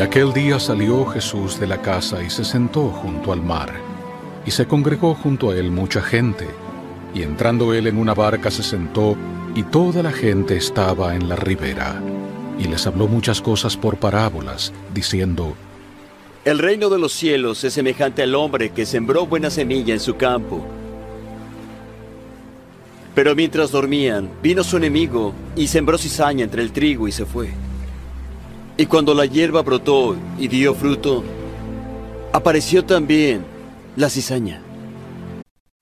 Y aquel día salió Jesús de la casa y se sentó junto al mar. Y se congregó junto a él mucha gente. Y entrando él en una barca se sentó, y toda la gente estaba en la ribera. Y les habló muchas cosas por parábolas, diciendo, El reino de los cielos es semejante al hombre que sembró buena semilla en su campo. Pero mientras dormían, vino su enemigo y sembró cizaña entre el trigo y se fue. Y cuando la hierba brotó y dio fruto, apareció también la cizaña.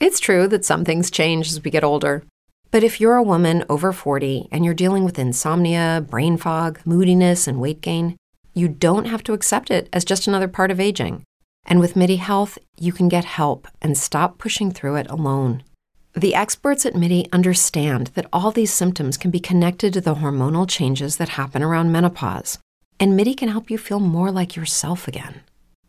It's true that some things change as we get older. But if you're a woman over 40 and you're dealing with insomnia, brain fog, moodiness, and weight gain, you don't have to accept it as just another part of aging. And with MIDI Health, you can get help and stop pushing through it alone. The experts at MIDI understand that all these symptoms can be connected to the hormonal changes that happen around menopause and MIDI can help you feel more like yourself again.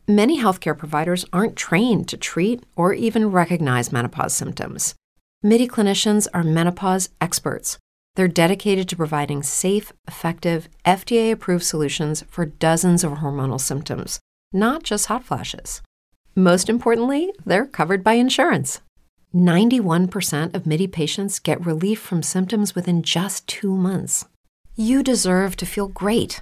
Many healthcare providers aren't trained to treat or even recognize menopause symptoms. MIDI clinicians are menopause experts. They're dedicated to providing safe, effective, FDA approved solutions for dozens of hormonal symptoms, not just hot flashes. Most importantly, they're covered by insurance. 91% of MIDI patients get relief from symptoms within just two months. You deserve to feel great.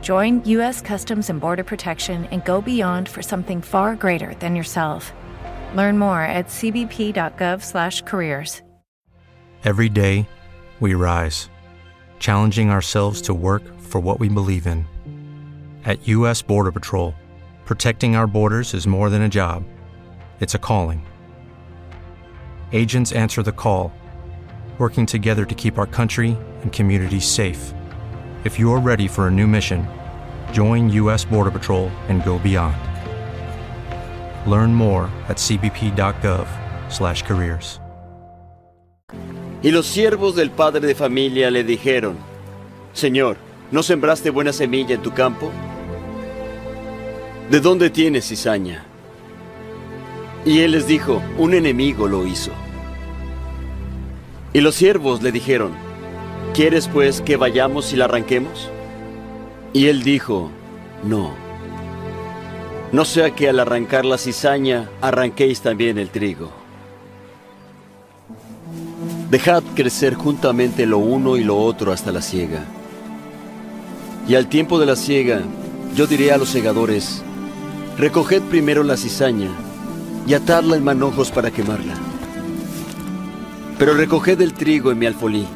Join U.S. Customs and Border Protection and go beyond for something far greater than yourself. Learn more at cbp.gov/careers. Every day, we rise, challenging ourselves to work for what we believe in. At U.S. Border Patrol, protecting our borders is more than a job; it's a calling. Agents answer the call, working together to keep our country and communities safe. If you're ready for a new mission, join U.S. Border Patrol and go beyond. Learn more at cbp.gov/careers. Y los siervos del padre de familia le dijeron, Señor, ¿no sembraste buena semilla en tu campo? ¿De dónde tienes cizaña? Y él les dijo, un enemigo lo hizo. Y los siervos le dijeron, ¿quieres pues que vayamos y la arranquemos? Y él dijo, no. No sea que al arrancar la cizaña arranquéis también el trigo. Dejad crecer juntamente lo uno y lo otro hasta la siega. Y al tiempo de la siega, yo diré a los segadores, recoged primero la cizaña y atadla en manojos para quemarla. Pero recoged el trigo en mi alfolí.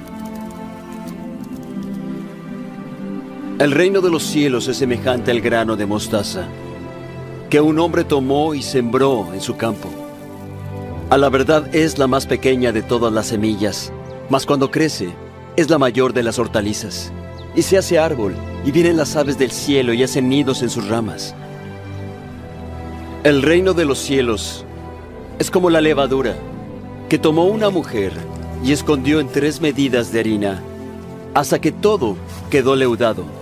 El reino de los cielos es semejante al grano de mostaza que un hombre tomó y sembró en su campo. A la verdad es la más pequeña de todas las semillas, mas cuando crece es la mayor de las hortalizas y se hace árbol y vienen las aves del cielo y hacen nidos en sus ramas. El reino de los cielos es como la levadura que tomó una mujer y escondió en tres medidas de harina hasta que todo quedó leudado.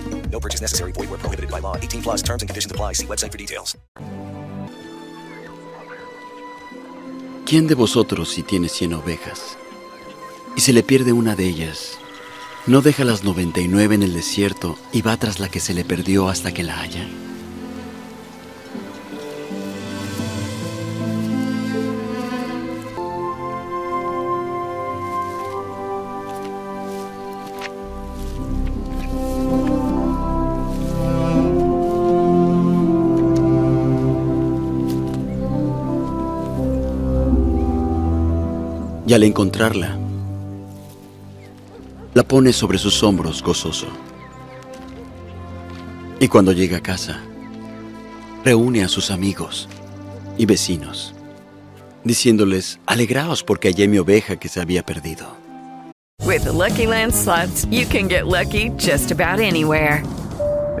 No purchase necessary. Void were prohibited by law. 18 plus terms and conditions apply. See website for details. ¿Quién de vosotros, si tiene cien ovejas, y se le pierde una de ellas, no deja las 99 en el desierto y va tras la que se le perdió hasta que la haya? Y al encontrarla, la pone sobre sus hombros gozoso. Y cuando llega a casa, reúne a sus amigos y vecinos, diciéndoles, alegraos porque hallé mi oveja que se había perdido. With the Lucky Land slots, you can get lucky just about anywhere.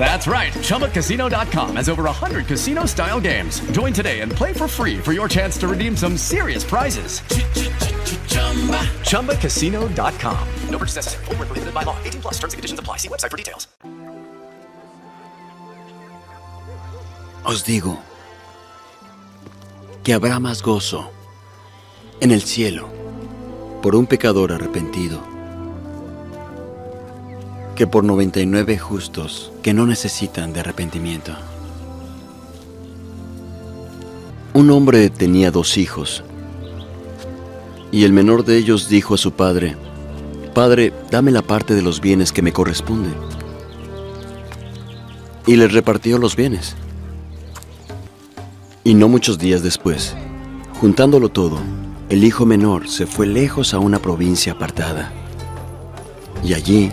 That's right. ChumbaCasino.com has over 100 casino style games. Join today and play for free for your chance to redeem some serious prizes. ChumbaCasino.com. No purchase necessary. Were prohibited by law. 18 plus terms and conditions apply. See website for details. Os digo que habrá más gozo en el cielo por un pecador arrepentido que por 99 justos que no necesitan de arrepentimiento. Un hombre tenía dos hijos, y el menor de ellos dijo a su padre, Padre, dame la parte de los bienes que me corresponde. Y les repartió los bienes. Y no muchos días después, juntándolo todo, el hijo menor se fue lejos a una provincia apartada. Y allí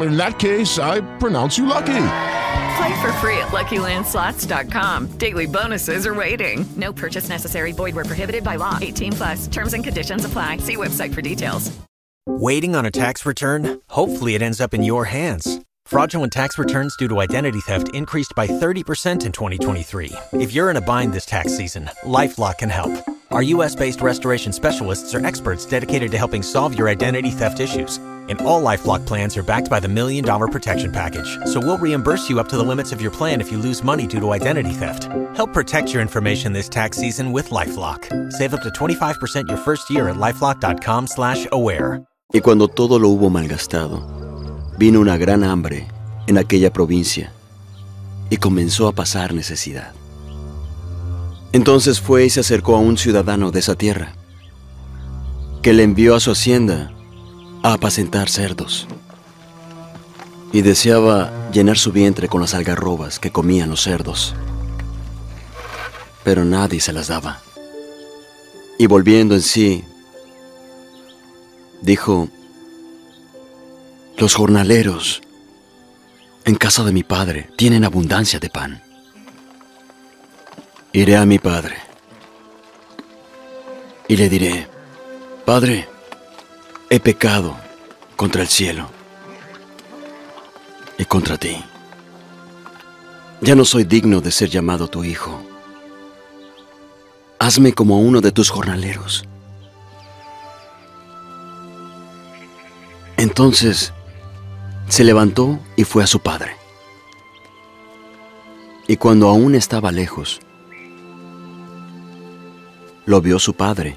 In that case, I pronounce you lucky. Play for free at LuckyLandSlots.com. Daily bonuses are waiting. No purchase necessary. Void where prohibited by law. 18 plus. Terms and conditions apply. See website for details. Waiting on a tax return? Hopefully, it ends up in your hands. Fraudulent tax returns due to identity theft increased by 30% in 2023. If you're in a bind this tax season, LifeLock can help. Our U.S.-based restoration specialists are experts dedicated to helping solve your identity theft issues. And all LifeLock plans are backed by the Million Dollar Protection Package. So we'll reimburse you up to the limits of your plan if you lose money due to identity theft. Help protect your information this tax season with LifeLock. Save up to 25% your first year at LifeLock.com slash aware. Y cuando todo lo hubo malgastado, vino una gran hambre en aquella provincia y comenzó a pasar necesidad. Entonces fue y se acercó a un ciudadano de esa tierra, que le envió a su hacienda a apacentar cerdos. Y deseaba llenar su vientre con las algarrobas que comían los cerdos. Pero nadie se las daba. Y volviendo en sí, dijo, los jornaleros en casa de mi padre tienen abundancia de pan. Iré a mi padre y le diré, Padre, he pecado contra el cielo y contra ti. Ya no soy digno de ser llamado tu hijo. Hazme como uno de tus jornaleros. Entonces se levantó y fue a su padre. Y cuando aún estaba lejos, lo vio su padre.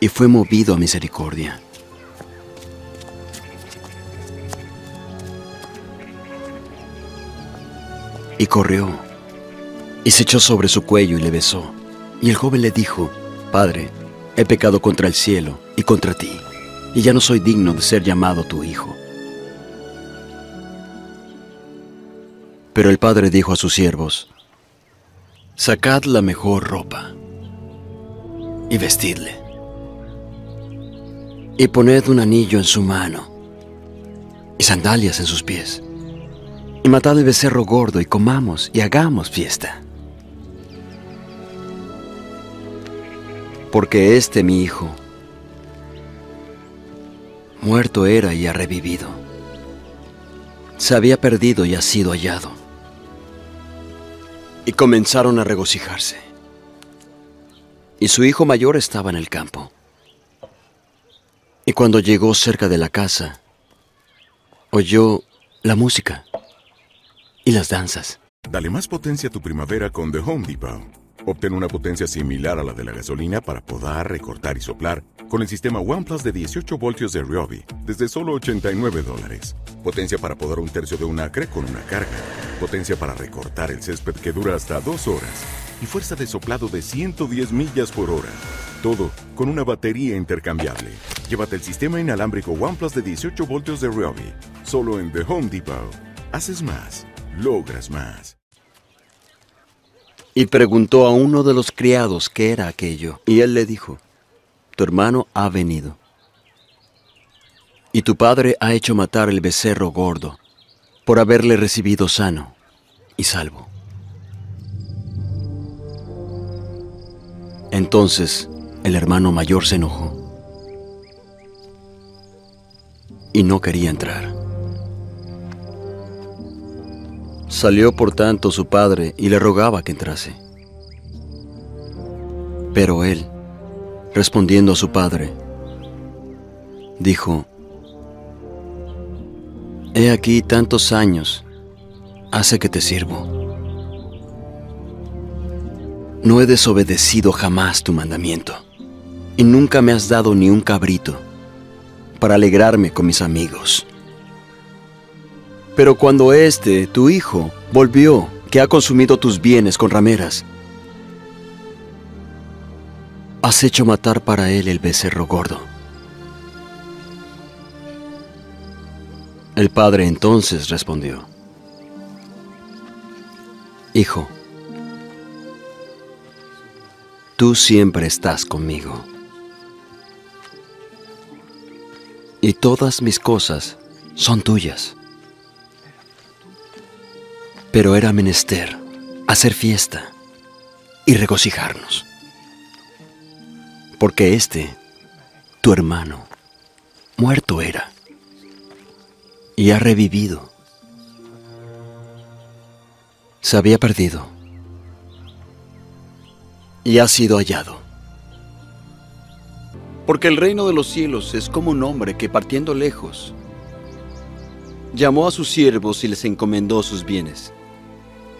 Y fue movido a misericordia. Y corrió, y se echó sobre su cuello y le besó. Y el joven le dijo, Padre, he pecado contra el cielo y contra ti, y ya no soy digno de ser llamado tu hijo. Pero el padre dijo a sus siervos, Sacad la mejor ropa y vestidle, y poned un anillo en su mano y sandalias en sus pies y matad el becerro gordo y comamos y hagamos fiesta. Porque este mi hijo muerto era y ha revivido. Se había perdido y ha sido hallado. Y comenzaron a regocijarse. Y su hijo mayor estaba en el campo. Y cuando llegó cerca de la casa, oyó la música y las danzas. Dale más potencia a tu primavera con The Home Depot. Obtén una potencia similar a la de la gasolina para podar, recortar y soplar con el sistema OnePlus de 18 voltios de Ryobi desde solo 89 dólares. Potencia para podar un tercio de un acre con una carga. Potencia para recortar el césped que dura hasta dos horas. y fuerza de soplado de 110 millas por hora. Todo con una batería intercambiable. Llévate el sistema inalámbrico OnePlus de 18 voltios de Ryobi. Solo en The Home Depot. Haces más, logras más. Y preguntó a uno de los criados qué era aquello. Y él le dijo, tu hermano ha venido. Y tu padre ha hecho matar el becerro gordo por haberle recibido sano y salvo. Entonces el hermano mayor se enojó y no quería entrar. Salió por tanto su padre y le rogaba que entrase. Pero él, respondiendo a su padre, dijo, He aquí tantos años hace que te sirvo. No he desobedecido jamás tu mandamiento, y nunca me has dado ni un cabrito para alegrarme con mis amigos. Pero cuando este, tu hijo, volvió, que ha consumido tus bienes con rameras, has hecho matar para él el becerro gordo. El padre entonces respondió, Hijo, tú siempre estás conmigo, y todas mis cosas son tuyas. Pero era menester hacer fiesta y regocijarnos, porque este, tu hermano, muerto era y ha revivido. Se había perdido y ha sido hallado. Porque el reino de los cielos es como un hombre que partiendo lejos, llamó a sus siervos y les encomendó sus bienes.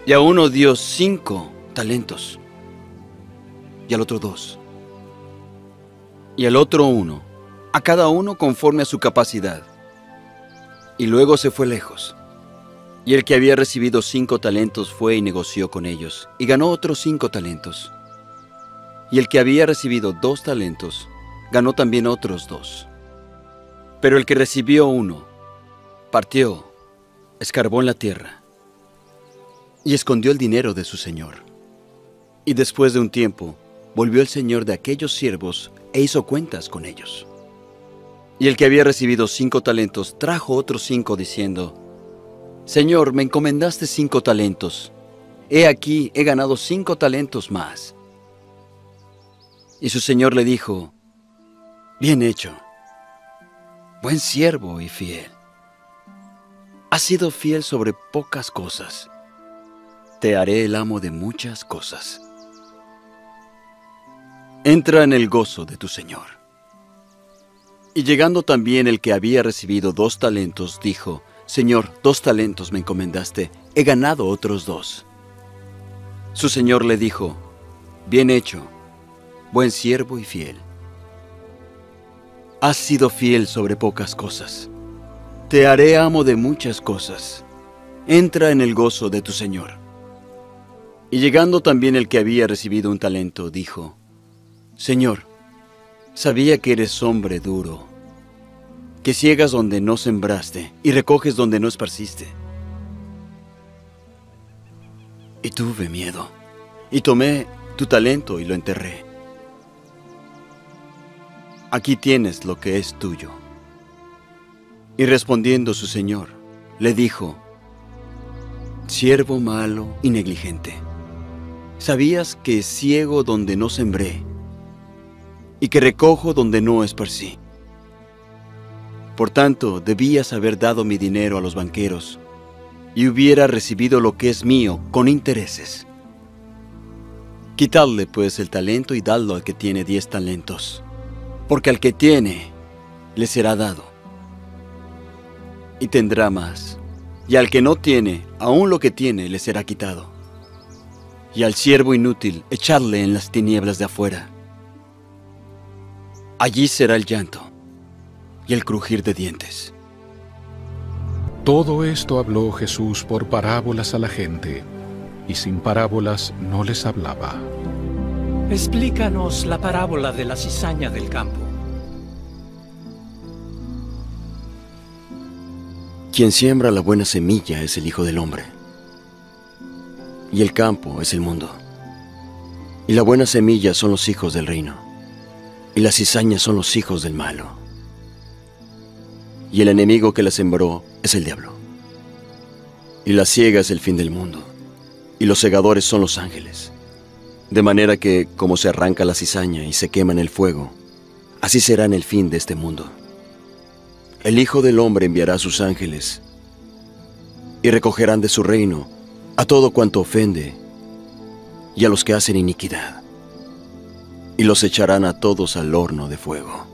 Y a uno dio cinco talentos, y al otro dos, y al otro uno, a cada uno conforme a su capacidad y luego se fue lejos. Y el que había recibido cinco talentos fue y negoció con ellos, y ganó otros cinco talentos. Y el que había recibido dos talentos, ganó también otros dos. Pero el que recibió uno, partió, escarbó en la tierra, y escondió el dinero de su señor. Y después de un tiempo, volvió el señor de aquellos siervos e hizo cuentas con ellos. Y el que había recibido cinco talentos trajo otros cinco diciendo, Señor, me encomendaste cinco talentos. He aquí, he ganado cinco talentos más. Y su señor le dijo, Bien hecho, buen siervo y fiel. Has sido fiel sobre pocas cosas. Te haré el amo de muchas cosas. Entra en el gozo de tu Señor. Y llegando también el que había recibido dos talentos, dijo, Señor, dos talentos me encomendaste, he ganado otros dos. Su señor le dijo, Bien hecho, buen siervo y fiel. Has sido fiel sobre pocas cosas. Te haré amo de muchas cosas. Entra en el gozo de tu Señor. Y llegando también el que había recibido un talento, dijo, Señor, sabía que eres hombre duro que ciegas donde no sembraste y recoges donde no esparciste. Y tuve miedo, y tomé tu talento y lo enterré. Aquí tienes lo que es tuyo. Y respondiendo su señor, le dijo, Siervo malo y negligente, sabías que ciego donde no sembré, y que recojo donde no esparcí. Por tanto, debías haber dado mi dinero a los banqueros y hubiera recibido lo que es mío con intereses. Quitadle pues el talento y dadlo al que tiene diez talentos, porque al que tiene le será dado y tendrá más, y al que no tiene, aún lo que tiene le será quitado. Y al siervo inútil echadle en las tinieblas de afuera. Allí será el llanto y el crujir de dientes. Todo esto habló Jesús por parábolas a la gente, y sin parábolas no les hablaba. Explícanos la parábola de la cizaña del campo. Quien siembra la buena semilla es el Hijo del Hombre. Y el campo es el mundo. Y la buena semilla son los hijos del reino. Y las cizañas son los hijos del malo. Y el enemigo que la sembró es el diablo. Y la ciega es el fin del mundo. Y los segadores son los ángeles. De manera que, como se arranca la cizaña y se quema en el fuego, así será en el fin de este mundo. El Hijo del Hombre enviará sus ángeles y recogerán de su reino a todo cuanto ofende y a los que hacen iniquidad, y los echarán a todos al horno de fuego.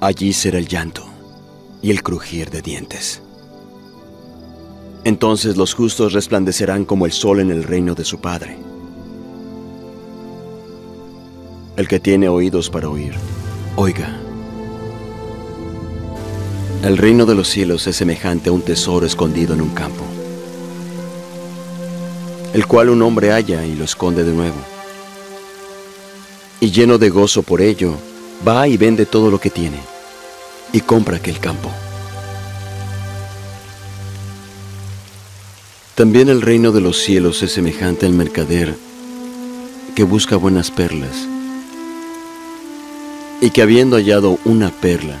Allí será el llanto y el crujir de dientes. Entonces los justos resplandecerán como el sol en el reino de su Padre. El que tiene oídos para oír, oiga. El reino de los cielos es semejante a un tesoro escondido en un campo, el cual un hombre halla y lo esconde de nuevo. Y lleno de gozo por ello, va y vende todo lo que tiene y compra aquel campo. También el reino de los cielos es semejante al mercader que busca buenas perlas y que habiendo hallado una perla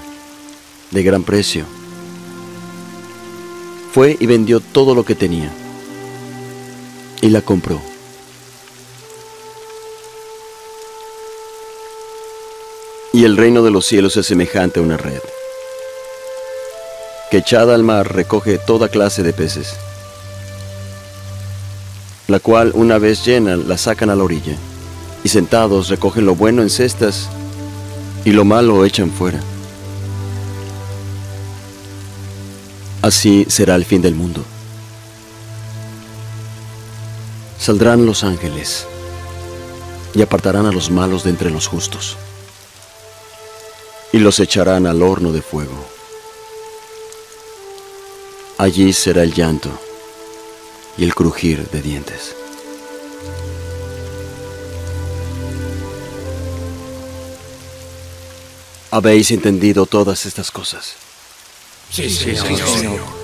de gran precio, fue y vendió todo lo que tenía y la compró. Y el reino de los cielos es semejante a una red, que echada al mar recoge toda clase de peces, la cual una vez llena la sacan a la orilla, y sentados recogen lo bueno en cestas y lo malo echan fuera. Así será el fin del mundo. Saldrán los ángeles y apartarán a los malos de entre los justos y los echarán al horno de fuego. Allí será el llanto y el crujir de dientes. ¿Habéis entendido todas estas cosas? Sí, Señor.